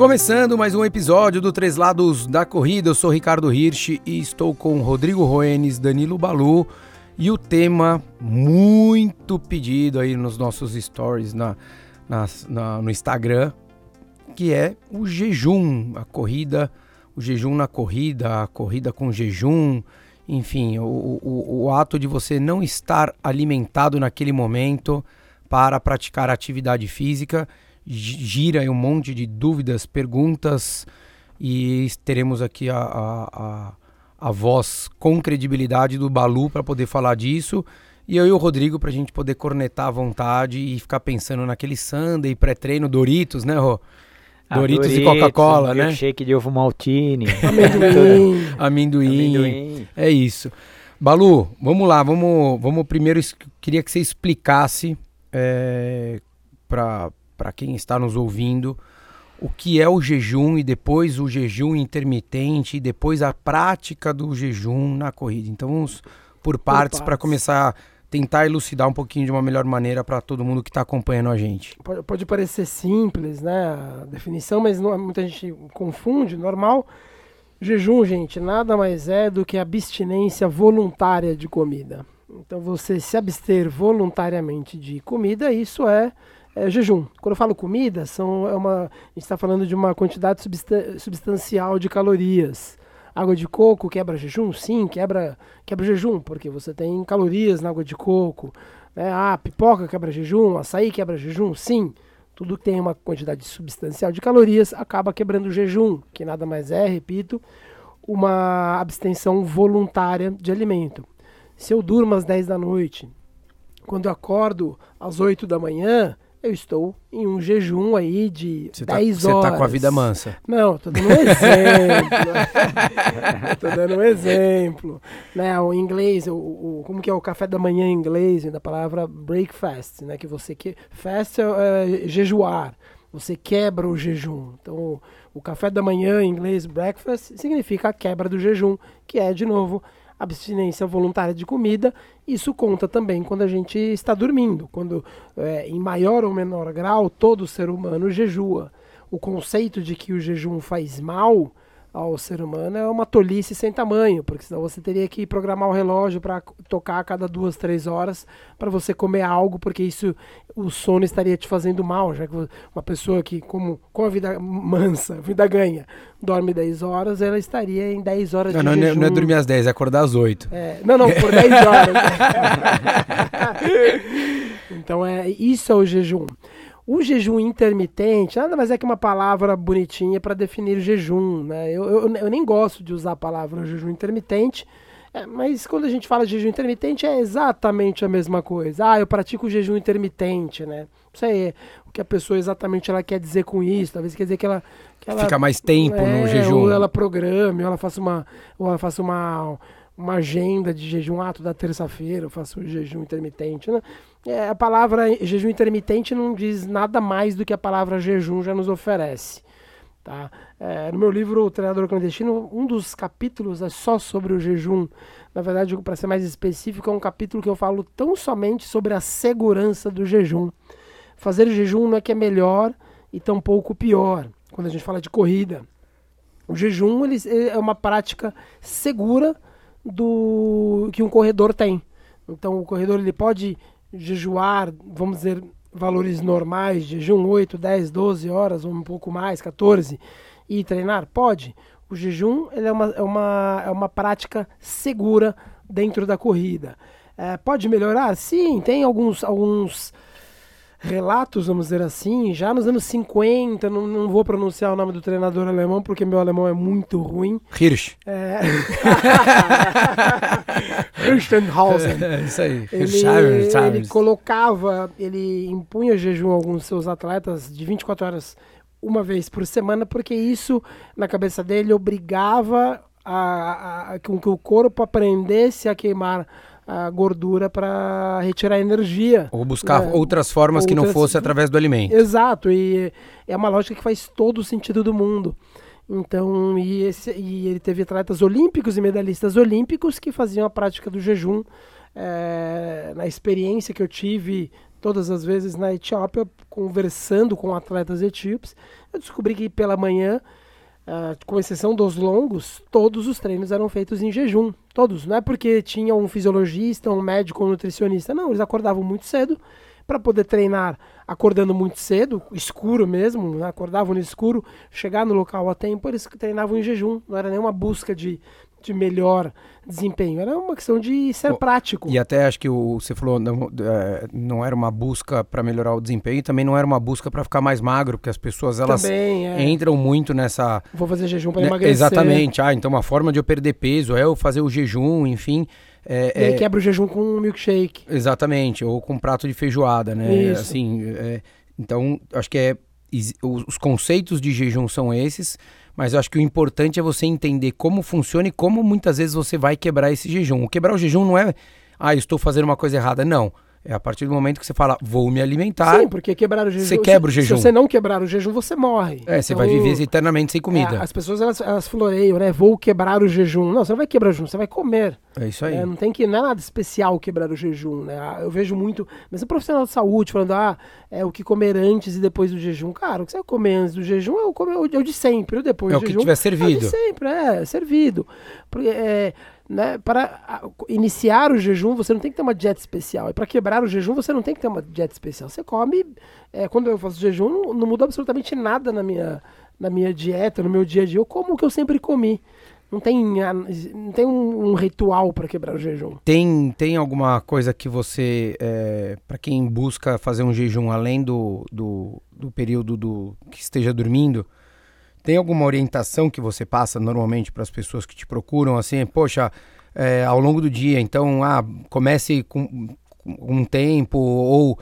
Começando mais um episódio do Três Lados da Corrida, eu sou Ricardo Hirsch e estou com Rodrigo Roenes, Danilo Balu e o tema muito pedido aí nos nossos stories na, na, na, no Instagram, que é o jejum, a corrida, o jejum na corrida, a corrida com jejum, enfim, o, o, o ato de você não estar alimentado naquele momento para praticar atividade física gira um monte de dúvidas, perguntas e teremos aqui a, a, a, a voz com credibilidade do Balu para poder falar disso. E eu e o Rodrigo para a gente poder cornetar à vontade e ficar pensando naquele sundae pré-treino Doritos, né, Rô? Ah, Doritos, Doritos, e Coca-Cola, né? Shake de ovo maltine. Amendoim. Amendoim. Amendoim. É isso. Balu, vamos lá, vamos, vamos primeiro, queria que você explicasse é, para para quem está nos ouvindo, o que é o jejum e depois o jejum intermitente e depois a prática do jejum na corrida. Então vamos por partes para começar a tentar elucidar um pouquinho de uma melhor maneira para todo mundo que está acompanhando a gente. Pode, pode, parecer simples, né, a definição, mas não, muita gente confunde. Normal, jejum, gente, nada mais é do que abstinência voluntária de comida. Então você se abster voluntariamente de comida, isso é é, jejum. Quando eu falo comida, são, é uma, a gente está falando de uma quantidade substan substancial de calorias. Água de coco quebra jejum? Sim, quebra, quebra jejum, porque você tem calorias na água de coco. Né? Ah, pipoca quebra jejum, açaí quebra jejum? Sim. Tudo que tem uma quantidade substancial de calorias acaba quebrando o jejum, que nada mais é, repito, uma abstenção voluntária de alimento. Se eu durmo às 10 da noite, quando eu acordo às 8 da manhã, eu estou em um jejum aí de cê 10 tá, horas. Você tá com a vida mansa. Não, tô dando um exemplo. tô dando um exemplo. Né, o inglês, o, o, como que é o café da manhã em inglês, da palavra breakfast, né, que você que fast é, é jejuar. Você quebra o jejum. Então, o, o café da manhã em inglês breakfast significa a quebra do jejum, que é de novo abstinência voluntária de comida, isso conta também quando a gente está dormindo, quando é, em maior ou menor grau todo ser humano jejua. O conceito de que o jejum faz mal ao ser humano é uma tolice sem tamanho, porque senão você teria que programar o relógio para tocar a cada duas, três horas para você comer algo, porque isso o sono estaria te fazendo mal, já que uma pessoa que, como com a vida mansa, vida ganha, dorme 10 horas, ela estaria em 10 horas não, de não, jejum. Não é dormir às 10, é acordar às 8. É, não, não, por 10 horas. então é isso é o jejum. O jejum intermitente nada mais é que uma palavra bonitinha para definir o jejum. Né? Eu, eu, eu, nem gosto de usar a palavra jejum intermitente, é, mas quando a gente fala de jejum intermitente é exatamente a mesma coisa. Ah, eu pratico o jejum intermitente, né? Isso aí é o que a pessoa exatamente ela quer dizer com isso. Talvez quer dizer que ela. Que ela Fica mais tempo é, no jejum. Ou ela programe, ou ela faça uma. Ou ela faça uma uma agenda de jejum, ah, toda terça-feira eu faço jejum intermitente. Né? É, a palavra jejum intermitente não diz nada mais do que a palavra jejum já nos oferece. Tá? É, no meu livro O Treinador Clandestino, um dos capítulos é só sobre o jejum. Na verdade, para ser mais específico, é um capítulo que eu falo tão somente sobre a segurança do jejum. Fazer jejum não é que é melhor e tampouco pior, quando a gente fala de corrida. O jejum ele, é uma prática segura do que um corredor tem. Então o corredor ele pode jejuar, vamos dizer, valores normais, jejum 8, 10, 12 horas, ou um pouco mais, 14, e treinar? Pode. O jejum ele é, uma, é, uma, é uma prática segura dentro da corrida. É, pode melhorar? Sim, tem alguns, alguns relatos, vamos dizer assim, já nos anos 50, não, não vou pronunciar o nome do treinador alemão porque meu alemão é muito ruim. Hirsch. É... Hirschenhausen. É, isso aí. Ele, ele colocava, ele impunha jejum a alguns seus atletas de 24 horas uma vez por semana, porque isso, na cabeça dele, obrigava a, a, a, que o corpo aprendesse a queimar a gordura para retirar energia. Ou buscar né? outras formas outras... que não fosse através do alimento. Exato, e é uma lógica que faz todo o sentido do mundo. Então, e, esse, e ele teve atletas olímpicos e medalhistas olímpicos que faziam a prática do jejum. É, na experiência que eu tive todas as vezes na Etiópia, conversando com atletas etíopes, eu descobri que pela manhã, uh, com exceção dos longos, todos os treinos eram feitos em jejum. Todos. Não é porque tinha um fisiologista, um médico, um nutricionista. Não, eles acordavam muito cedo para poder treinar acordando muito cedo, escuro mesmo, né? acordavam no escuro, chegar no local a tempo, eles treinavam em jejum. Não era nenhuma busca de de melhor desempenho. Era uma questão de ser prático. E até acho que o, você falou, não, é, não era uma busca para melhorar o desempenho, também não era uma busca para ficar mais magro, porque as pessoas elas também, é. entram muito nessa. Vou fazer jejum para né? emagrecer. Exatamente. Ah, então uma forma de eu perder peso é eu fazer o jejum, enfim. É, e aí é... quebra o jejum com um milkshake. Exatamente, ou com um prato de feijoada, né? Isso. Assim, é, então acho que é os conceitos de jejum são esses mas eu acho que o importante é você entender como funciona e como muitas vezes você vai quebrar esse jejum. O quebrar o jejum não é, ah, estou fazendo uma coisa errada. Não. É a partir do momento que você fala, vou me alimentar. Sim, porque quebrar o jejum. Você quebra o jejum. Se você não quebrar o jejum, você morre. É, você então, vai viver eternamente sem comida. É, as pessoas elas, elas floreiam, né? Vou quebrar o jejum. Não, você não vai quebrar o jejum, você vai comer. É isso aí. É, não tem que não é nada especial quebrar o jejum, né? Ah, eu vejo muito, mesmo profissional de saúde falando, ah, é o que comer antes e depois do jejum. Cara, o que você vai comer antes do jejum é o, comer, é o de sempre, o depois é do jejum. É o que tiver servido. É o de sempre, é, servido. Porque, é, né, para iniciar o jejum, você não tem que ter uma dieta especial. E para quebrar o jejum, você não tem que ter uma dieta especial. Você come. É, quando eu faço jejum, não, não, muda absolutamente nada na minha, na minha dieta, no meu dia a dia. Eu como o que eu sempre comi. Não tem, não tem um, um ritual para quebrar o jejum. Tem, tem alguma coisa que você, é, para quem busca fazer um jejum além do, do, do período do que esteja dormindo, tem alguma orientação que você passa normalmente para as pessoas que te procuram, assim, poxa, é, ao longo do dia, então, ah, comece com, com um tempo, ou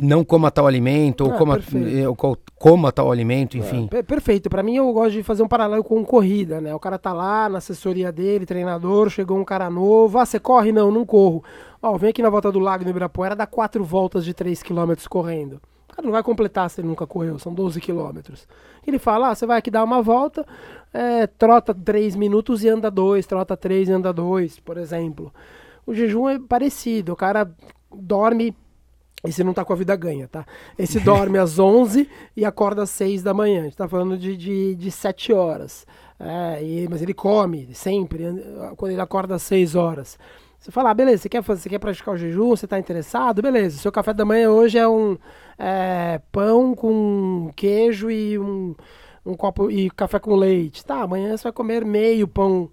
não coma tal alimento, ou, ah, coma, eh, ou coma tal alimento, enfim. É, perfeito. Para mim, eu gosto de fazer um paralelo com corrida, né? O cara tá lá na assessoria dele, treinador, chegou um cara novo, ah, você corre? Não, não corro. Ó, vem aqui na volta do lago no Ibirapuera, dá quatro voltas de 3 km correndo. O cara não vai completar se ele nunca correu, são 12 quilômetros. Ele fala, ah, você vai aqui dar uma volta, é, trota 3 minutos e anda 2, trota 3 e anda 2, por exemplo. O jejum é parecido, o cara dorme, esse não tá com a vida ganha, tá? Esse dorme às 11 e acorda às 6 da manhã, a gente tá falando de, de, de 7 horas. É, e, mas ele come sempre, quando ele acorda às 6 horas. Você fala, ah, beleza, você quer, fazer, você quer praticar o jejum, você está interessado? Beleza, seu café da manhã hoje é um é, pão com queijo e um, um copo e café com leite. Tá, amanhã você vai comer meio pão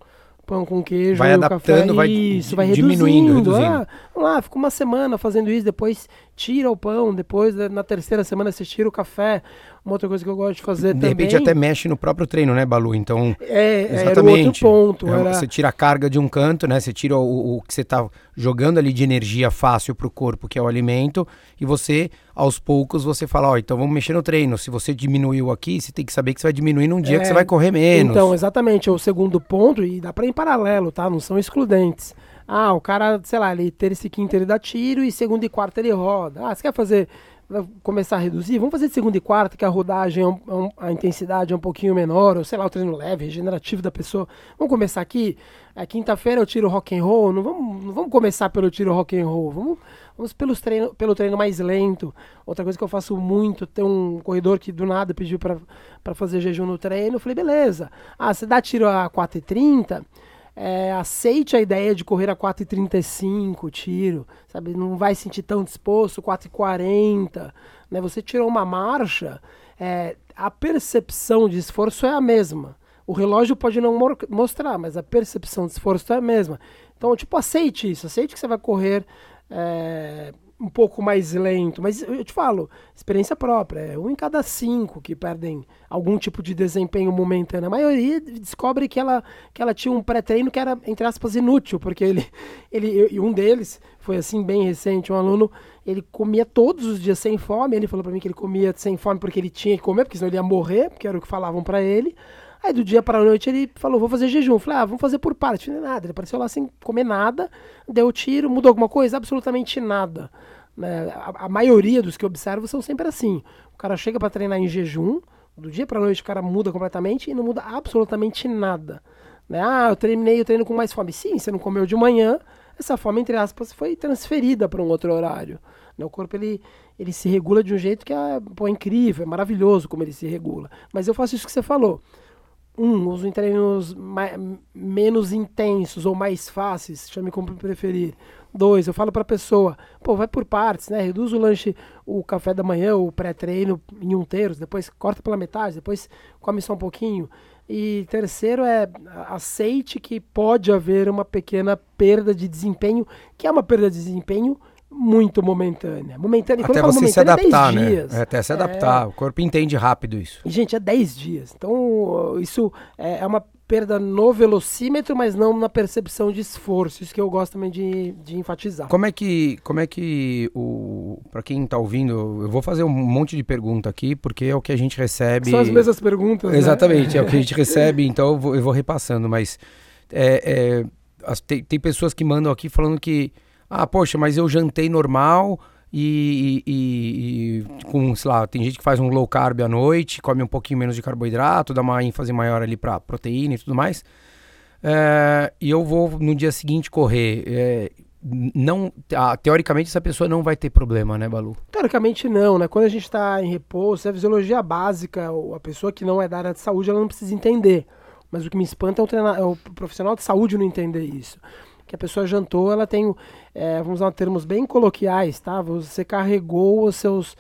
pão com queijo, vai adaptando, café, vai, isso, vai diminuindo, reduzindo. Ah, vamos lá, fica uma semana fazendo isso, depois tira o pão, depois na terceira semana você tira o café. Uma outra coisa que eu gosto de fazer de também. De repente até mexe no próprio treino, né, Balu? Então, é, exatamente. Era outro ponto. É, era... Você tira a carga de um canto, né? Você tira o, o que você está jogando ali de energia fácil para o corpo, que é o alimento, e você, aos poucos, você fala, ó, oh, então vamos mexer no treino. Se você diminuiu aqui, você tem que saber que você vai diminuir num dia é, que você vai correr menos. Então, exatamente, é o segundo ponto, e dá para ir em paralelo, tá? Não são excludentes. Ah, o cara, sei lá, ele terça e quinta ele dá tiro e segunda e quarta ele roda. Ah, você quer fazer começar a reduzir, vamos fazer de segunda e quarta, que a rodagem, é é a intensidade é um pouquinho menor, ou sei lá, o treino leve, regenerativo da pessoa. Vamos começar aqui, é, quinta-feira eu tiro rock and roll, não vamos, não vamos começar pelo tiro rock and roll, vamos, vamos pelos treino, pelo treino mais lento. Outra coisa que eu faço muito, tem um corredor que do nada pediu para fazer jejum no treino, eu falei, beleza, ah, você dá tiro a 4h30, é, aceite a ideia de correr a 4,35 tiro, sabe? Não vai sentir tão disposto, 4,40, né? Você tirou uma marcha, é, a percepção de esforço é a mesma. O relógio pode não mostrar, mas a percepção de esforço é a mesma. Então, tipo, aceite isso, aceite que você vai correr é, um pouco mais lento. Mas eu te falo, experiência própria, é um em cada cinco que perdem algum tipo de desempenho momentâneo. A maioria descobre que ela, que ela tinha um pré-treino que era, entre aspas, inútil, porque ele, ele, e um deles foi assim, bem recente, um aluno, ele comia todos os dias sem fome, ele falou para mim que ele comia sem fome porque ele tinha que comer, porque senão ele ia morrer, porque era o que falavam para ele. Aí do dia para a noite ele falou, vou fazer jejum. Eu falei, ah, vamos fazer por parte. Não nada. Ele apareceu lá sem comer nada, deu tiro, mudou alguma coisa? Absolutamente nada. Né? A, a, maioria dos que eu observo são sempre assim. O cara chega para treinar em jejum, do dia para a noite o cara muda completamente e não muda absolutamente nada. Né? Ah, eu treinei, eu treino com mais fome. Sim, você não comeu de manhã, essa fome, entre aspas, foi transferida para um outro horário. Né? O corpo ele, ele se regula de um jeito que é, pô, é incrível, é maravilhoso como ele se regula. Mas eu faço isso que você falou. Um, em treinos mais, menos intensos ou mais fáceis, chame como preferir. Dois, eu falo para a pessoa, pô, vai por partes, né? Reduz o lanche, o café da manhã, o pré-treino em um terço, depois corta pela metade, depois come só um pouquinho. E terceiro é aceite que pode haver uma pequena perda de desempenho, que é uma perda de desempenho muito momentânea. Momentânea, até você se é adaptar, é né? Dias. É, até se adaptar. É... O corpo entende rápido isso. E, gente, é 10 dias. Então, isso é, é uma perda no velocímetro, mas não na percepção de esforço. Isso que eu gosto também de, de enfatizar. Como é que, como é que o para quem está ouvindo, eu vou fazer um monte de pergunta aqui, porque é o que a gente recebe. São as mesmas perguntas. Né? Exatamente, né? é o que a gente recebe, então eu vou, eu vou repassando, mas é, é, as, tem, tem pessoas que mandam aqui falando que ah, poxa, mas eu jantei normal e, e, e, com, sei lá, tem gente que faz um low carb à noite, come um pouquinho menos de carboidrato, dá uma ênfase maior ali para proteína e tudo mais. É, e eu vou no dia seguinte correr. É, não, ah, teoricamente essa pessoa não vai ter problema, né, Balu? Teoricamente não, né? Quando a gente está em repouso, é a fisiologia básica, a pessoa que não é da área de saúde, ela não precisa entender. Mas o que me espanta é o, treinar, é o profissional de saúde não entender isso que a pessoa jantou, ela tem, é, vamos usar termos bem coloquiais, tá? Você carregou os seus...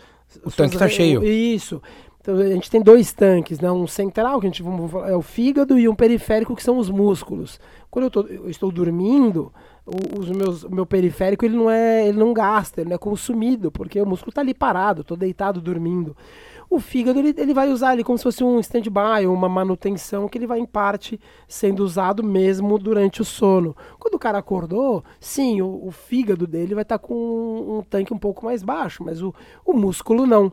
O os tanque está cheio. Isso. Então, a gente tem dois tanques, né? Um central, que a gente é o fígado, e um periférico, que são os músculos. Quando eu, tô, eu estou dormindo, o, os meus, o meu periférico ele não, é, ele não gasta, ele não é consumido, porque o músculo está ali parado, estou deitado dormindo. O fígado ele, ele vai usar ali como se fosse um stand-by, uma manutenção que ele vai em parte sendo usado mesmo durante o sono. Quando o cara acordou, sim, o, o fígado dele vai estar tá com um, um, tanque um pouco mais baixo, mas o, o músculo não.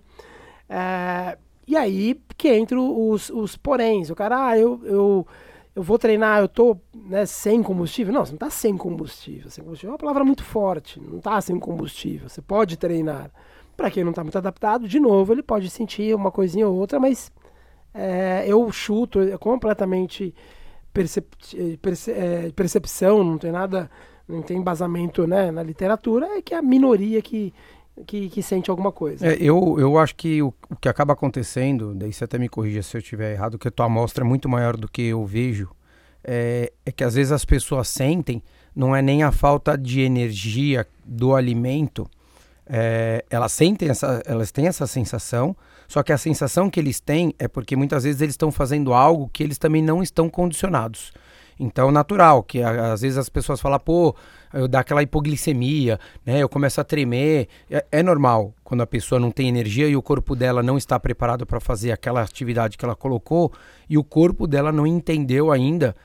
É, e aí que entram os, os poréns. O cara, ah, eu, eu, eu vou treinar, eu tô né, sem combustível. Não, você não está sem combustível. Sem combustível é uma palavra muito forte. Não está sem combustível. Você pode treinar. Para quem não está muito adaptado, de novo, ele pode sentir uma coisinha ou outra, mas é, eu chuto é completamente percep perce é, percepção, não tem nada, não tem embasamento né, na literatura, é que é a minoria que, que, que sente alguma coisa. É, eu, eu acho que o, o, que acaba acontecendo, daí você até me corrija se eu estiver errado, que a tua amostra é muito maior do que eu vejo, é, é que às vezes as pessoas sentem, não é nem a falta de energia do alimento, é, elas sentem essa, elas têm essa sensação, só que a sensação que eles têm é porque muitas vezes eles estão fazendo algo que eles também não estão condicionados. Então, natural, que às vezes as pessoas falam, pô, eu dá aquela hipoglicemia, né? Eu começo a tremer. É, é normal quando a pessoa não tem energia e o corpo dela não está preparado para fazer aquela atividade que ela colocou e o corpo dela não entendeu ainda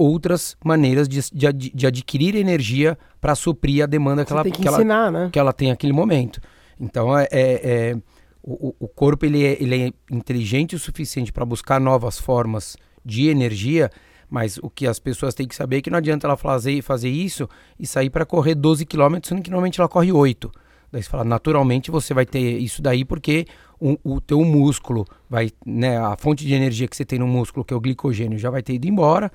outras maneiras de, de, de adquirir energia para suprir a demanda que ela, tem que, que, ensinar, ela, né? que ela tem naquele momento. Então, é, é, é o, o, corpo ele é, ele é inteligente o suficiente para buscar novas formas de energia, mas o que as pessoas têm que saber é que não adianta ela fazer, fazer isso e sair para correr 12 km, sendo que normalmente ela corre 8. Daí você fala, naturalmente você vai ter isso daí porque o, o teu músculo vai, né, a fonte de energia que você tem no músculo, que é o glicogênio, já vai ter ido embora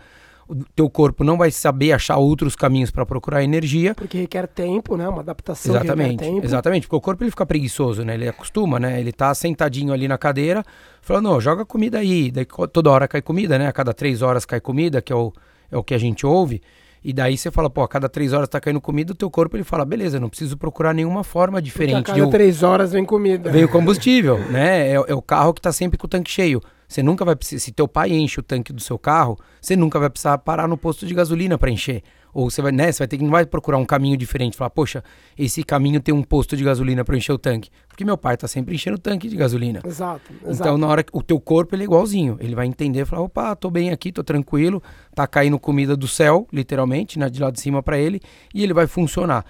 o teu corpo não vai saber achar outros caminhos para procurar energia. Porque requer tempo, né? Uma adaptação exatamente, Exatamente, porque o corpo ele fica preguiçoso, né? Ele acostuma, né? Ele tá sentadinho ali na cadeira, falando, joga comida aí. Daí toda hora cai comida, né? A cada três horas cai comida, que é o, é o que a gente ouve. E daí você fala, pô, a cada três horas tá caindo comida, o teu corpo ele fala, beleza, não preciso procurar nenhuma forma diferente. Porque a cada três horas vem comida. Vem o combustível, né? É, é, o carro que tá sempre com o tanque cheio. Você nunca vai precisar, se teu pai enche o tanque do seu carro, você nunca vai precisar parar no posto de gasolina para encher. Ou você vai, né, você vai ter que não vai procurar um caminho diferente, falar, poxa, esse caminho tem um posto de gasolina para encher o tanque, porque meu pai tá sempre enchendo o tanque de gasolina. Exato, exato. Então, na hora que o teu corpo ele é igualzinho, ele vai entender, falar, opa, tô bem aqui, tô tranquilo, tá caindo comida do céu, literalmente, né, de lá de cima para ele, e ele vai funcionar.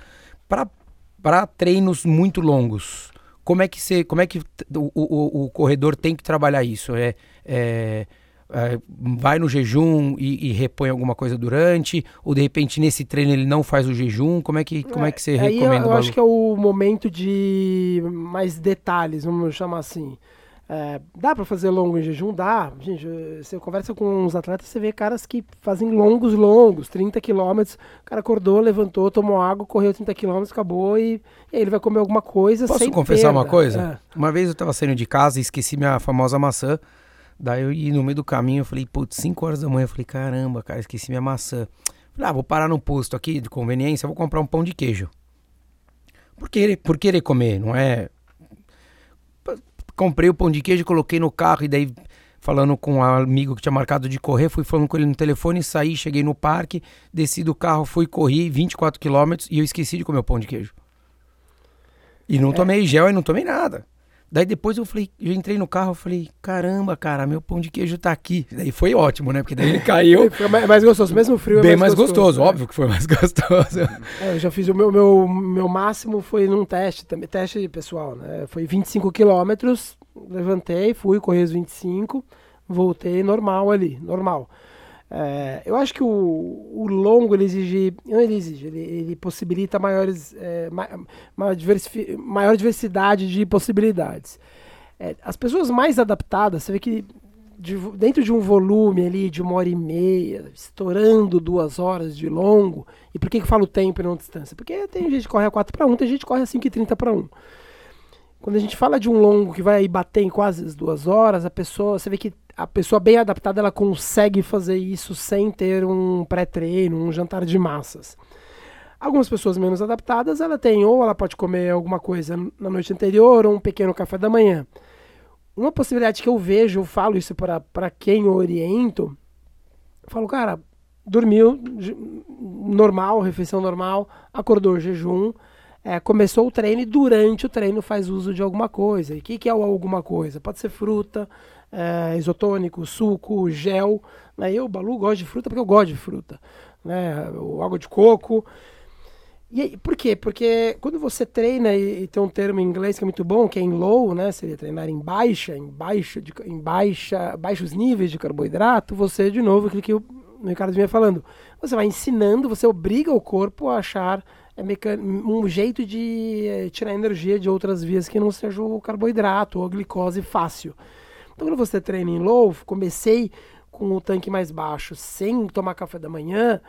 Para para treinos muito longos, como é que você, como é que o, o, o corredor tem que trabalhar isso? É, é, é vai no jejum e, e, repõe alguma coisa durante? Ou de repente nesse treino ele não faz o jejum? Como é que, como é, que você aí recomenda? Eu, eu acho que é o momento de mais detalhes, vamos chamar assim. É, dá para fazer longo em jejum? Dá. Gente, você conversa com uns atletas, você vê caras que fazem longos, longos, 30 quilômetros. O cara acordou, levantou, tomou água, correu 30 quilômetros, acabou e, e, aí ele vai comer alguma coisa Posso confessar perda. uma coisa? É. Uma vez eu tava saindo de casa e esqueci minha famosa maçã. Daí eu ia no meio do caminho, eu falei, putz, 5 horas da manhã, eu falei, caramba, cara, esqueci minha maçã. Falei, ah, vou parar no posto aqui de conveniência, vou comprar um pão de queijo. Por querer, por querer comer, não é comprei o pão de queijo, coloquei no carro e daí falando com um amigo que tinha marcado de correr, fui falando com ele no telefone, saí, cheguei no parque, desci do carro, fui correr 24 quilômetros e eu esqueci de comer o pão de queijo. E não é. tomei gel e não tomei nada. Daí depois eu falei, eu entrei no carro, eu falei, caramba, cara, meu pão de queijo tá aqui. Daí foi ótimo, né? Porque daí ele caiu. foi mais gostoso, mesmo frio é Bem mais, mais gostoso, gostoso né? óbvio que foi mais gostoso. É, eu já fiz o meu, meu, meu máximo foi num teste, também teste pessoal, né? Foi 25 quilômetros, levantei, fui, corri os 25, voltei normal ali, normal. É, eu acho que o, o, longo ele exige, não ele exige, ele, ele possibilita maiores, é, maior, maior, diversidade de possibilidades. É, as pessoas mais adaptadas, você vê que de, dentro de um volume ali de uma hora e meia, estourando duas horas de longo, e por que, que eu falo tempo e não distância? Porque tem gente que corre a 4 para 1, tem gente que corre a 5,30 para 1. Quando a gente fala de um longo que vai bater em quase as duas horas, a pessoa, você vê que a pessoa bem adaptada ela consegue fazer isso sem ter um pré-treino, um jantar de massas. Algumas pessoas menos adaptadas, ela tem ou ela pode comer alguma coisa na noite anterior ou um pequeno café da manhã. Uma possibilidade que eu vejo, eu falo isso para quem eu oriento, eu falo, cara, dormiu normal, refeição normal, acordou jejum, é, começou o treino e durante o treino faz uso de alguma coisa. E o que, que é alguma coisa? Pode ser fruta, é, isotônico, suco, gel. Né? Eu, Balu, gosto de fruta porque eu gosto de fruta. Né? Água de coco. E aí, por quê? Porque quando você treina, e, e, tem um termo em inglês que é muito bom, que é em low, né? Seria treinar em baixa, em baixa, de, em baixa, baixos níveis de carboidrato, você, de novo, aquilo que o Ricardo vinha falando, você vai ensinando, você obriga o corpo a achar é um jeito de eh, tirar energia de outras vias que não seja o carboidrato ou a glicose fácil. Então, quando você treina em low, comecei com o tanque mais baixo, sem tomar café da manhã,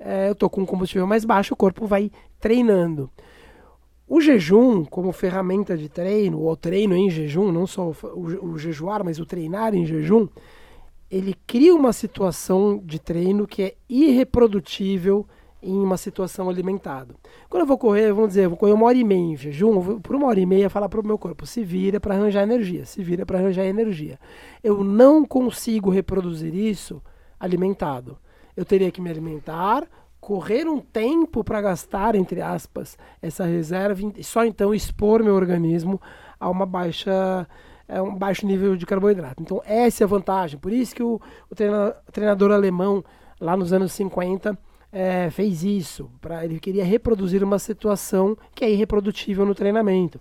é, eu tô com um combustível mais baixo, o corpo vai treinando. O jejum, como ferramenta de treino, ou treino em jejum, não só o, o, o jejuar, mas o treinar em jejum, ele cria uma situação de treino que é irreprodutível em uma situação alimentada. Quando eu vou correr, vamos dizer, vou correr uma hora e meia em jejum, por uma hora e meia falar para o meu corpo, se vira para arranjar energia, se vira para arranjar energia. Eu não consigo reproduzir isso alimentado. Eu teria que me alimentar, correr um tempo para gastar, entre aspas, essa reserva e só então expor meu organismo a uma baixa é um baixo nível de carboidrato. Então essa é a vantagem. Por isso que o, o treinador alemão lá nos anos 50 é, fez isso. Pra, ele queria reproduzir uma situação que é irreprodutível no treinamento.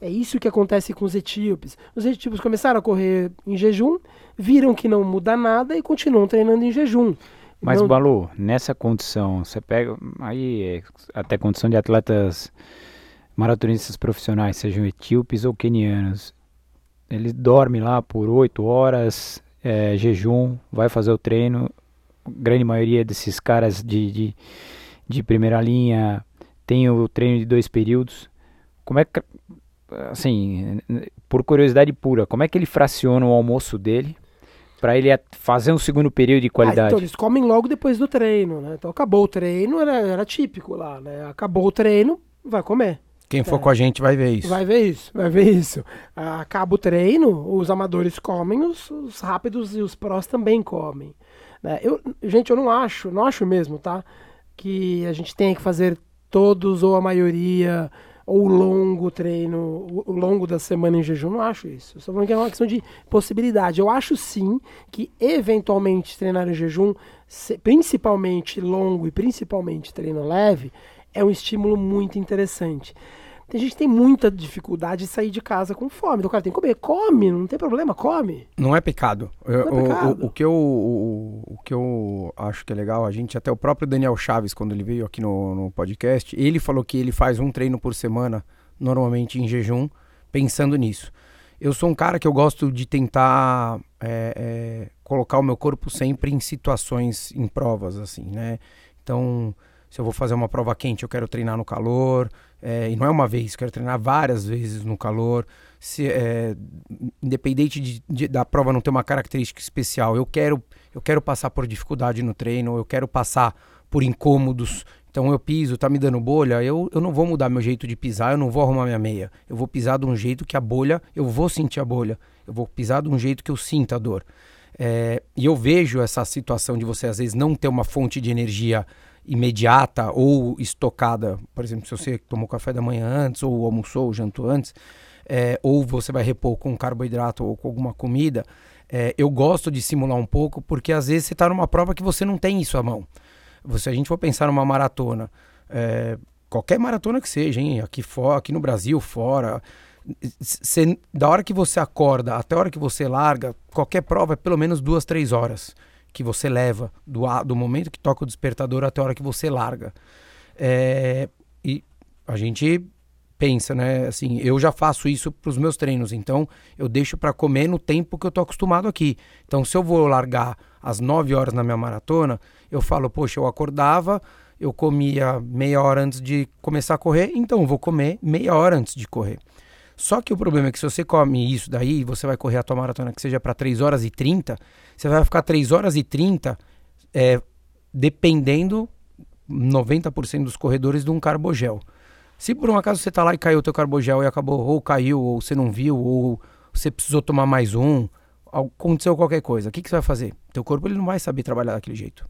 É isso que acontece com os etíopes. Os etíopes começaram a correr em jejum, viram que não muda nada e continuam treinando em jejum. Mas, não... Balu, nessa condição, você pega aí até condição de atletas maratonistas profissionais, sejam etíopes ou quenianos, ele dorme lá por oito horas, é, jejum, vai fazer o treino, grande maioria desses caras de, de, de primeira linha tem o treino de dois períodos. Como é que, assim, por curiosidade pura, como é que ele fraciona o almoço dele para ele fazer um segundo período de qualidade? Ah, então eles comem logo depois do treino, né? Então acabou o treino, era, era típico lá, né? Acabou o treino, vai comer. Quem for é. com a gente vai ver isso. Vai ver isso, vai ver isso. Acaba o treino, os amadores comem, os, os rápidos e os prós também comem. Né? Eu, gente, eu não acho, não acho mesmo, tá? Que a gente tenha que fazer todos ou a maioria ou o longo treino, o longo da semana em jejum, não acho isso. Eu estou falando que é uma questão de possibilidade. Eu acho sim que eventualmente treinar em jejum, principalmente longo e principalmente treino leve, é um estímulo muito interessante. Tem gente que tem muita dificuldade de sair de casa com fome. Então o cara tem que comer. Come, não tem problema, come. Não é pecado. Não é pecado. O, o, o, que eu, o, o, que eu acho que é legal, a gente, até o próprio Daniel Chaves, quando ele veio aqui no, no podcast, ele falou que ele faz um treino por semana, normalmente em jejum, pensando nisso. eu sou um cara que eu gosto de tentar é, é, colocar o meu corpo sempre em situações, em provas, assim, né? Então, se eu vou fazer uma prova quente, eu quero treinar no calor, é, e não é uma vez, quero treinar várias vezes no calor. Se, é, independente de, de, da prova não ter uma característica especial, eu quero, eu quero passar por dificuldade no treino, eu quero passar por incômodos. Então eu piso, tá me dando bolha, eu, eu não vou mudar meu jeito de pisar, eu não vou arrumar minha meia. Eu vou pisar de um jeito que a bolha, eu vou sentir a bolha. Eu vou pisar de um jeito que eu sinta a dor. É, e eu vejo essa situação de você às vezes não ter uma fonte de energia imediata ou estocada, por exemplo, se você tomou café da manhã antes, ou almoçou, ou jantou antes, é, ou você vai repor com carboidrato ou com alguma comida, é, eu gosto de simular um pouco, porque às vezes você está numa prova que você não tem isso à mão. Se a gente for pensar numa maratona, é, qualquer maratona que seja, hein, aqui, fora, aqui no Brasil, fora, cê, da hora que você acorda até a hora que você larga, qualquer prova é pelo menos duas, três horas que você leva do, do momento que toca o despertador até a hora que você larga. É, e a gente pensa, né? Assim, eu já faço isso para os meus treinos, então eu deixo para comer no tempo que eu tô acostumado aqui. Então, se eu vou largar às 9 horas na minha maratona, eu falo, poxa, eu acordava, eu comia meia hora antes de começar a correr, então eu vou comer meia hora antes de correr. Só que o problema é que se você come isso daí, você vai correr a tua maratona que seja para 3 horas e 30, você vai ficar 3 horas e 30 é, dependendo 90% dos corredores de um carbogel. Se por um acaso você tá lá e caiu o teu carbogel e acabou, ou caiu, ou você não viu, ou você precisou tomar mais um, aconteceu qualquer coisa, o que, que você vai fazer? Teu corpo ele não vai saber trabalhar daquele jeito.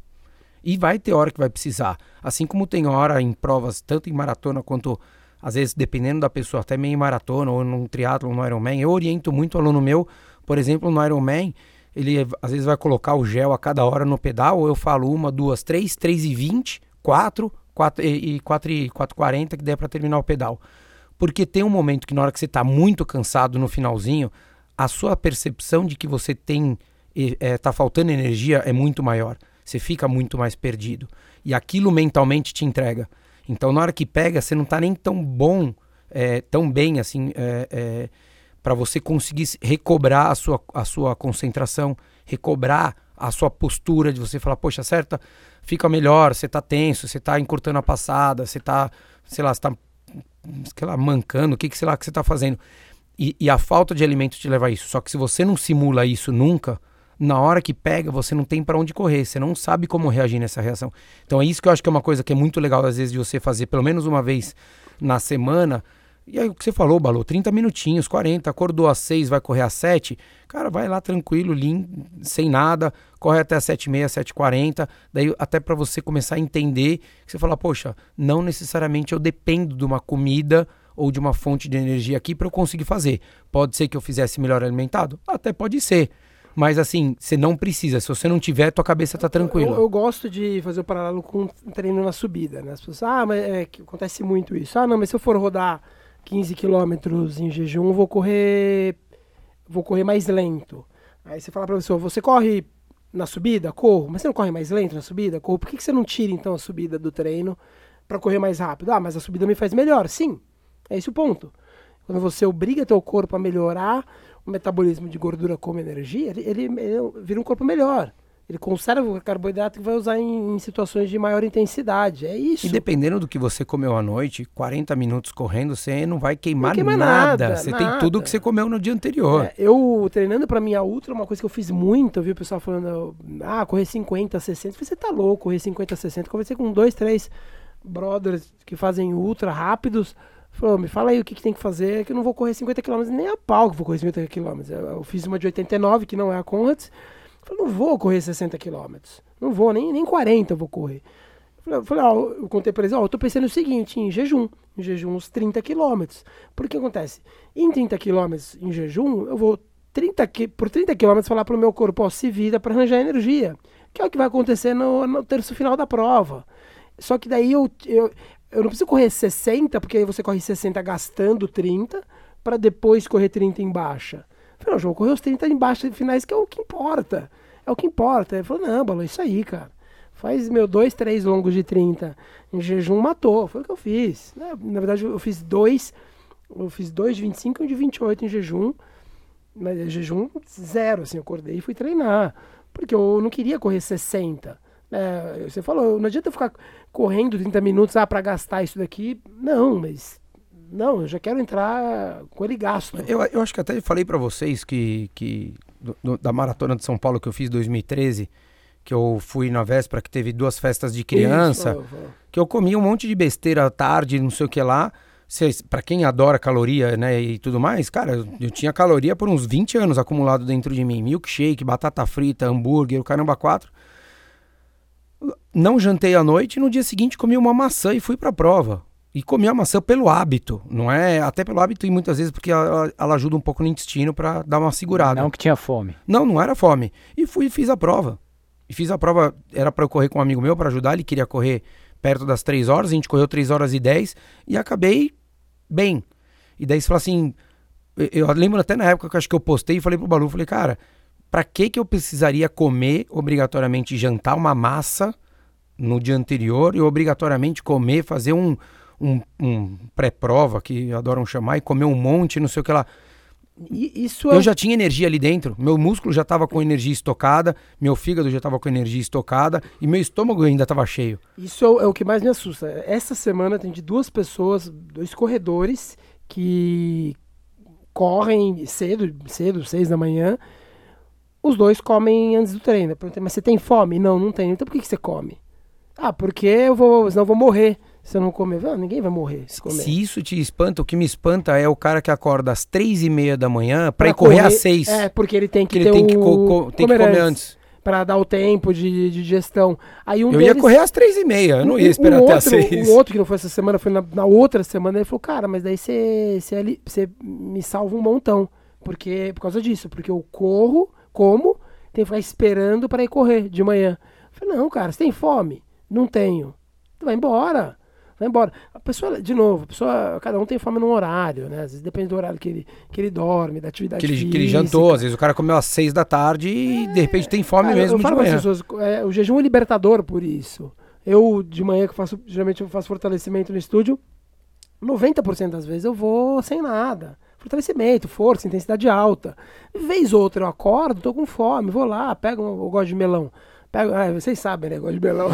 E vai ter hora que vai precisar. Assim como tem hora em provas, tanto em maratona quanto às vezes, dependendo da pessoa, até meio maratona ou num triatlo, no Ironman, eu oriento muito o aluno meu, por exemplo, no Ironman, ele às vezes vai colocar o gel a cada hora no pedal, eu falo uma, duas, três, três e vinte, quatro, quatro e quatro e quatro quarenta que der para terminar o pedal. Porque tem um momento que na hora que você está muito cansado no finalzinho, a sua percepção de que você tem é, tá faltando energia é muito maior. Você fica muito mais perdido. E aquilo mentalmente te entrega. Então, na hora que pega, você não está nem tão bom, é, tão bem assim, é, é, para você conseguir recobrar a sua, a sua concentração, recobrar a sua postura de você falar, poxa, certa, fica melhor, você está tenso, você está encurtando a passada, você está, sei lá, você está, sei lá, mancando, o que, que sei lá que você está fazendo. E, e a falta de alimento te leva a isso. Só que se você não simula isso nunca, na hora que pega, você não tem para onde correr, você não sabe como reagir nessa reação. Então é isso que eu acho que é uma coisa que é muito legal, às vezes, de você fazer pelo menos uma vez na semana. E aí o que você falou, Balou, 30 minutinhos, 40, acordou às 6, vai correr às 7, cara, vai lá tranquilo, lim, sem nada, corre até às 7h30, 7h40, daí até para você começar a entender, que você fala, poxa, não necessariamente eu dependo de uma comida ou de uma fonte de energia aqui para eu conseguir fazer. Pode ser que eu fizesse melhor alimentado? Até pode ser. Mas assim, você não precisa. Se você não tiver, tua cabeça tá tranquila. Eu, eu, gosto de fazer o paralelo com treino na subida, né? As pessoas, ah, mas é, acontece muito isso. Ah, não, mas se eu for rodar 15 quilômetros em jejum, vou correr. Vou correr mais lento. Aí você fala pra pessoa, você corre na subida? Corro. Mas você não corre mais lento na subida? Corro. Por que, que você não tira então a subida do treino para correr mais rápido? Ah, mas a subida me faz melhor. Sim. É esse o ponto. Quando você obriga teu corpo a melhorar o metabolismo de gordura como energia, ele, ele, ele vira um corpo melhor. Ele conserva o carboidrato que vai usar em, em, situações de maior intensidade. É isso. E dependendo do que você comeu à noite, 40 minutos correndo, você não vai queimar não nada. nada. Você nada. tem tudo que você comeu no dia anterior. É, eu treinando para minha ultra, uma coisa que eu fiz muito, eu vi o pessoal falando, ah, correr 50, 60. Você tá louco, correr 50, 60. Conversei com dois, três brothers que fazem ultra rápidos. Falou, me fala aí o que, que tem que fazer, que eu não vou correr 50 km nem a pau que vou correr 50 km. Eu, fiz uma de 89, que não é a Conrads. Falei, não vou correr 60 km. Não vou, nem, nem 40 eu vou correr. Eu falei, ó, eu contei pra eles, ó, eu tô pensando o seguinte, em jejum. Em jejum, uns 30 km. Porque acontece? Em 30 km em jejum, eu vou 30, por 30 km falar pro meu corpo, ó, se vira para arranjar energia. Que é o que vai acontecer no, no terço final da prova. Só que daí eu, eu, eu não preciso correr 60, porque aí você corre 60 gastando 30, para depois correr 30 em baixa. Eu falei, não, vou correr os 30 em baixa finais, que é o que importa. É o que importa. Ele falou, não, Balão, isso aí, cara. Faz meu dois, três longos de 30 em jejum, matou. Foi o que eu fiz. Né? Na verdade, eu fiz dois, eu fiz dois de 25 e um de 28 em jejum. Mas é jejum zero, assim, eu acordei e fui treinar. Porque eu não queria correr 60. É, você falou, não adianta eu ficar correndo 30 minutos ah, para gastar isso daqui. Não, mas. Não, eu já quero entrar com ele gasto. Eu, eu acho que até falei para vocês que, que do, do, da maratona de São Paulo que eu fiz em 2013, que eu fui na véspera que teve duas festas de criança, Isso, que eu comi um monte de besteira à tarde, não sei o que lá. Para quem adora caloria, né, e tudo mais, cara, eu, eu tinha caloria por uns 20 anos acumulado dentro de mim. Milkshake, batata frita, hambúrguer, o caramba quatro. Não jantei à noite e no dia seguinte comi uma maçã e fui pra prova. E comi a maçã pelo hábito, não é? Até pelo hábito e muitas vezes porque ela, ela ajuda um pouco no intestino para dar uma segurada. Não que tinha fome. Não, não era fome. E fui e fiz a prova. E fiz a prova, era para eu correr com um amigo meu para ajudar, ele queria correr perto das 3 horas, a gente correu 3 horas e 10 e acabei bem. E daí você fala assim, eu, eu lembro até na época que eu acho que eu postei e falei pro Balu, falei, cara, para que que eu precisaria comer obrigatoriamente jantar uma massa no dia anterior e obrigatoriamente comer, fazer um, um, um pré-prova, que adoram chamar, e comer um monte, não sei o que lá. Isso é Eu já tinha energia ali dentro, meu músculo já estava com energia estocada, meu fígado já estava com energia estocada e meu estômago ainda estava cheio. Isso é o, é o que mais me assusta. Essa semana tem de duas pessoas, dois corredores, que correm cedo, cedo, seis da manhã. Os dois comem antes do treino. Eu perguntei, mas você tem fome? Não, não tenho. Então por que, que você come? Ah, porque eu vou, senão eu vou morrer se eu não comer. Ah, ninguém vai morrer se comer. Se isso te espanta, o que me espanta é o cara que acorda às três e meia da manhã para Pra ir correr, correr- às seis. É, porque ele tem que que ele tem que, o... co- co- tem que comer antes. Pra dar o tempo de, de digestão. Aí um Eu ia deles- correr às três e meia, eu não ia esperar um até outro, às seis. Um outro que não foi essa semana, foi na, na outra semana, ele falou, cara, mas daí você me salva um montão. Porque, por causa disso, porque eu corro, como, tenho que ficar esperando para ir correr de manhã. Eu falei, não, cara, você tem fome? Não tenho. Então vai embora. Vai embora. A pessoa, de novo, a pessoa, cada um tem fome num horário, né? Às vezes depende do horário que ele, que ele dorme, da atividade Que ele, física. que ele jantou, às vezes o cara comeu às seis da tarde e de repente tem fome Cara, mesmo eu de falo as manhã. pessoas, é, o jejum é libertador por isso. Eu, de manhã, que faço, geralmente eu faço fortalecimento no estúdio, 90% das vezes eu vou sem nada. Fortalecimento, força, intensidade alta. Vez ou outra eu acordo, tô com fome, vou lá, pego, um- eu gosto de melão. Pego, ah, vocês sabem, né? Eu gosto de melão.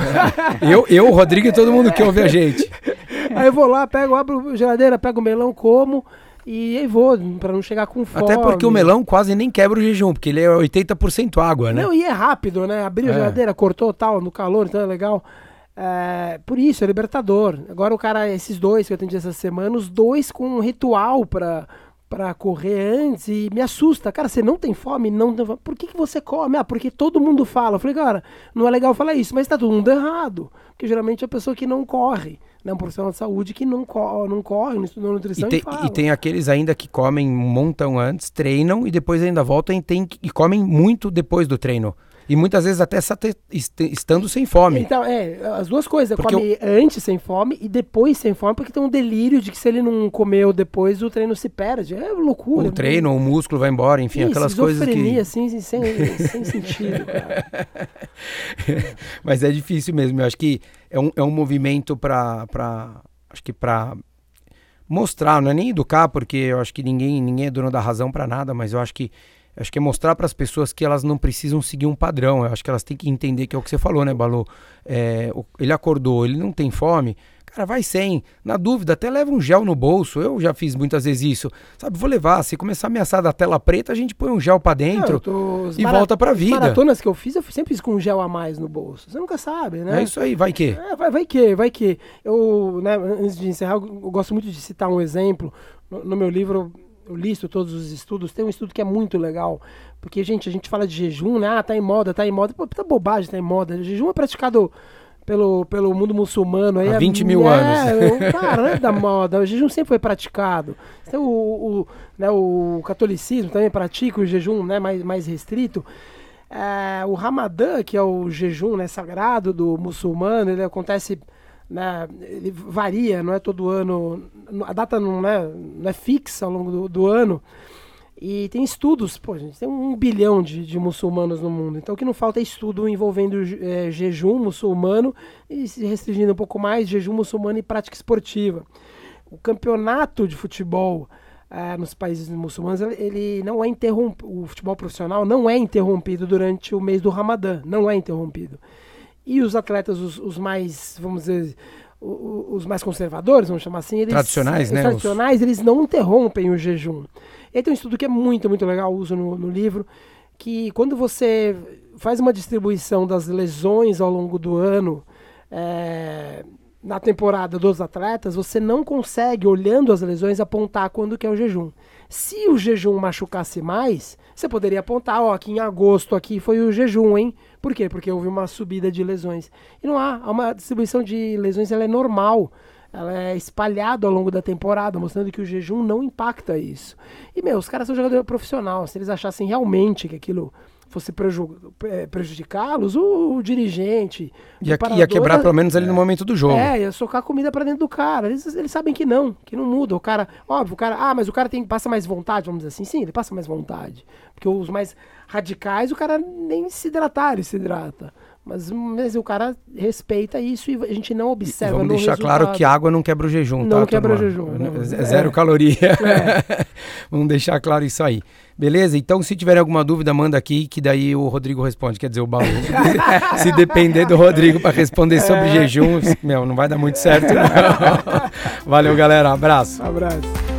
Eu, eu, o Rodrigo e todo mundo que ouve a gente. Aí eu vou lá, pego, abro a geladeira, pego o melão, como e aí vou, pra não chegar com fome. Até porque o melão quase nem quebra o jejum, porque ele é 80% água, né? Não, e é rápido, né? Abriu a É. geladeira, cortou tal, no calor, então é legal. É, por isso, é libertador. Agora o cara, esses dois que eu atendi essa semana, os dois com um ritual pra, pra correr antes e me assusta. Cara, você não tem fome? Não tem fome. Por que, que você come? Ah, porque todo mundo fala. Eu falei, cara, não é legal falar isso, mas tá todo mundo errado. Porque geralmente é a pessoa que não corre, né? Um profissional de saúde que não, co não corre, não estudou E nutrição e, tem, fala. e tem aqueles ainda que comem um montão antes, treinam e depois ainda voltam e, tem, e comem muito depois do treino. E muitas vezes até estando sem fome. Então, é, as duas coisas. Porque come antes sem fome e depois sem fome, porque tem um delírio de que se ele não comeu depois, o treino se perde. É loucura. o treino, o músculo vai embora, enfim, Ih, aquelas coisas que. assim, sem, sem, sentido. Mas é difícil mesmo. Eu acho que é um, é um movimento para, acho que para mostrar, não é nem educar, porque eu acho que ninguém, ninguém é dono da razão para nada, mas eu acho que eu acho que é mostrar para as pessoas que elas não precisam seguir um padrão. Eu acho que elas têm que entender que é o que você falou, né, Balu? É, ele acordou, ele não tem fome. Cara, vai sem. Na dúvida, até leva um gel no bolso. Eu já fiz muitas vezes isso. Sabe, vou levar. Se começar a ameaçar da tela preta, a gente põe um gel para dentro tô- e volta pra as vida. maratonas que eu fiz, eu sempre fiz com um gel a mais no bolso. Você nunca sabe, né? É isso aí, vai que. É, vai, vai que, vai que. Eu, né, antes de encerrar, eu eu gosto muito de citar um exemplo. No, no meu livro, eu listo todos os estudos. Tem um estudo que é muito legal. Porque, gente, a gente fala de jejum, né? Ah, tá em moda, tá em moda. Pô, puta bobagem, tá em moda. O jejum é praticado pelo, pelo mundo muçulmano. Aí Há é- 20 mil é, anos. o- Cara, não é da moda. O jejum sempre foi praticado. Então, o, o, né, o catolicismo também pratica o jejum né, mais, mais restrito. É, o Ramadã, que é o jejum né, sagrado do muçulmano, ele acontece, né, ele varia, não é todo ano, a data não é, não é fixa ao longo do, do ano. E tem estudos, pô, gente, tem um bilhão de, de muçulmanos no mundo. Então o que não falta é estudo envolvendo eh, jejum muçulmano e se restringindo um pouco mais, jejum muçulmano e prática esportiva. O campeonato de futebol é, nos países muçulmanos, ele não é interrompido, o futebol profissional não é interrompido durante o mês do Ramadã, não é interrompido. E os atletas, os, os mais, vamos dizer, os mais conservadores, vamos chamar assim, eles, tradicionais, né? Tradicionais, eles não interrompem o jejum. E tem um estudo que é muito, muito legal, uso no, no livro, que quando você faz uma distribuição das lesões ao longo do ano, é, na temporada dos atletas, você não consegue, olhando as lesões, apontar quando que é o jejum. Se o jejum machucasse mais, você poderia apontar, ó, aqui em agosto aqui foi o jejum, hein? Por quê? Porque houve uma subida de lesões. E não há, uma distribuição de lesões, ela é normal. Ela é espalhada ao longo da temporada, mostrando que o jejum não impacta isso. E, meu, os caras são jogadores profissionais. Se eles achassem realmente que aquilo fosse é, prejudicá-los, o, o, dirigente. Ia, o ia quebrar pelo menos ali no momento do jogo. É, ia socar comida para dentro do cara. Eles, eles sabem que não, que não muda. O cara, óbvio, o cara, ah, mas o cara tem passa mais vontade, vamos dizer assim. Sim, ele passa mais vontade. Porque os mais radicais, o cara nem se hidratar, ele se hidrata. Mas, mas o cara respeita isso e a gente não observa. E vamos deixar resultado. claro que água não quebra o jejum, não tá? Não quebra o jejum. Não. É zero é. caloria. É. vamos deixar claro isso aí. Beleza? Então, se tiver alguma dúvida, manda aqui, que daí o Rodrigo responde. Quer dizer, o baú. se depender do Rodrigo para responder sobre é. jejum, meu, não vai dar muito certo. Não. Valeu, galera. Abraço. abraço.